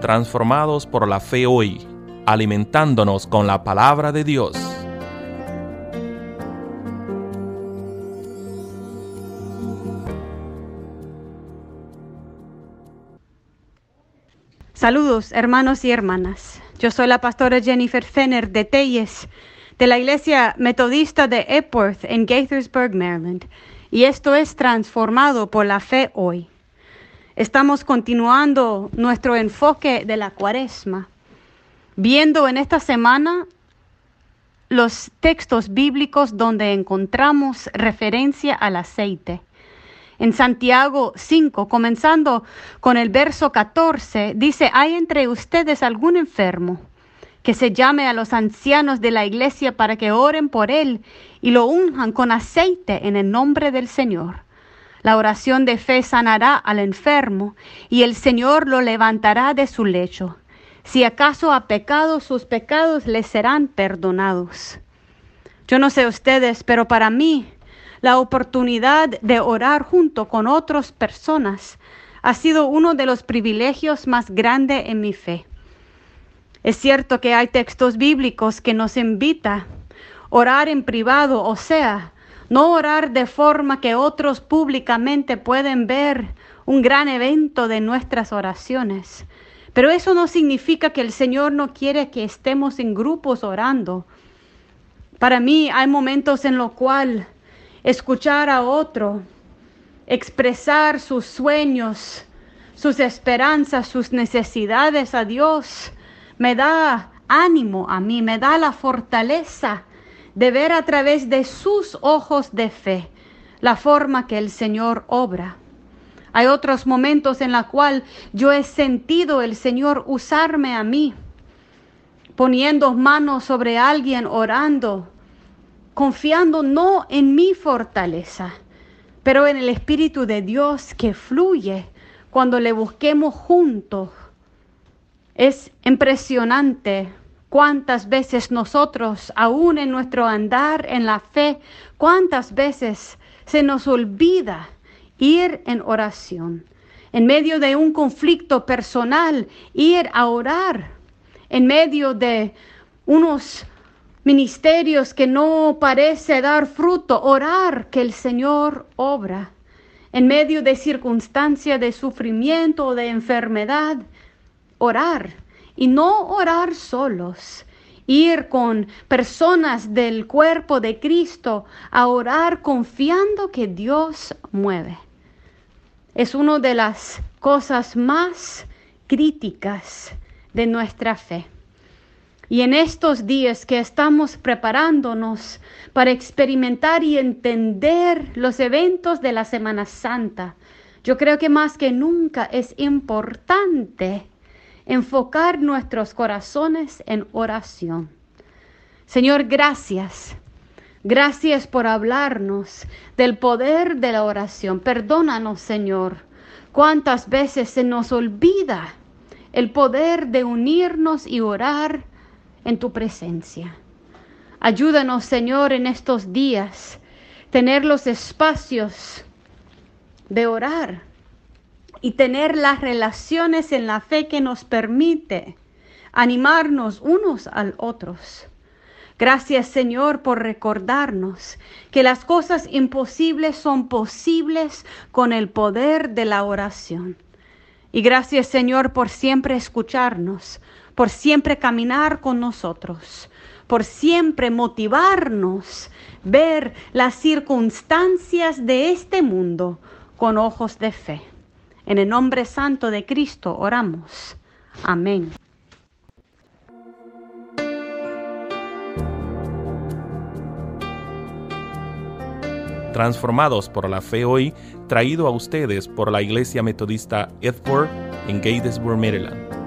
transformados por la fe hoy, alimentándonos con la palabra de Dios. Saludos, hermanos y hermanas. Yo soy la pastora Jennifer Fenner de Telles, de la Iglesia Metodista de Epworth en Gaithersburg, Maryland, y esto es transformado por la fe hoy. Estamos continuando nuestro enfoque de la cuaresma, viendo en esta semana los textos bíblicos donde encontramos referencia al aceite. En Santiago 5, comenzando con el verso 14, dice, ¿hay entre ustedes algún enfermo? Que se llame a los ancianos de la iglesia para que oren por él y lo unjan con aceite en el nombre del Señor. La oración de fe sanará al enfermo y el Señor lo levantará de su lecho. Si acaso ha pecado, sus pecados le serán perdonados. Yo no sé ustedes, pero para mí la oportunidad de orar junto con otras personas ha sido uno de los privilegios más grandes en mi fe. Es cierto que hay textos bíblicos que nos invita a orar en privado, o sea, no orar de forma que otros públicamente pueden ver un gran evento de nuestras oraciones. Pero eso no significa que el Señor no quiere que estemos en grupos orando. Para mí hay momentos en los cuales escuchar a otro, expresar sus sueños, sus esperanzas, sus necesidades a Dios, me da ánimo a mí, me da la fortaleza de ver a través de sus ojos de fe la forma que el Señor obra. Hay otros momentos en la cual yo he sentido el Señor usarme a mí, poniendo manos sobre alguien, orando, confiando no en mi fortaleza, pero en el Espíritu de Dios que fluye cuando le busquemos juntos. Es impresionante cuántas veces nosotros, aún en nuestro andar en la fe, cuántas veces se nos olvida ir en oración. En medio de un conflicto personal, ir a orar. En medio de unos ministerios que no parece dar fruto, orar que el Señor obra. En medio de circunstancias de sufrimiento o de enfermedad, orar. Y no orar solos, ir con personas del cuerpo de Cristo a orar confiando que Dios mueve. Es una de las cosas más críticas de nuestra fe. Y en estos días que estamos preparándonos para experimentar y entender los eventos de la Semana Santa, yo creo que más que nunca es importante enfocar nuestros corazones en oración. Señor, gracias. Gracias por hablarnos del poder de la oración. Perdónanos, Señor, cuántas veces se nos olvida el poder de unirnos y orar en tu presencia. Ayúdanos, Señor, en estos días, tener los espacios de orar y tener las relaciones en la fe que nos permite animarnos unos al otros. Gracias Señor por recordarnos que las cosas imposibles son posibles con el poder de la oración. Y gracias Señor por siempre escucharnos, por siempre caminar con nosotros, por siempre motivarnos, ver las circunstancias de este mundo con ojos de fe. En el nombre santo de Cristo oramos. Amén. Transformados por la fe hoy, traído a ustedes por la Iglesia Metodista Edward en Gatesburg, Maryland.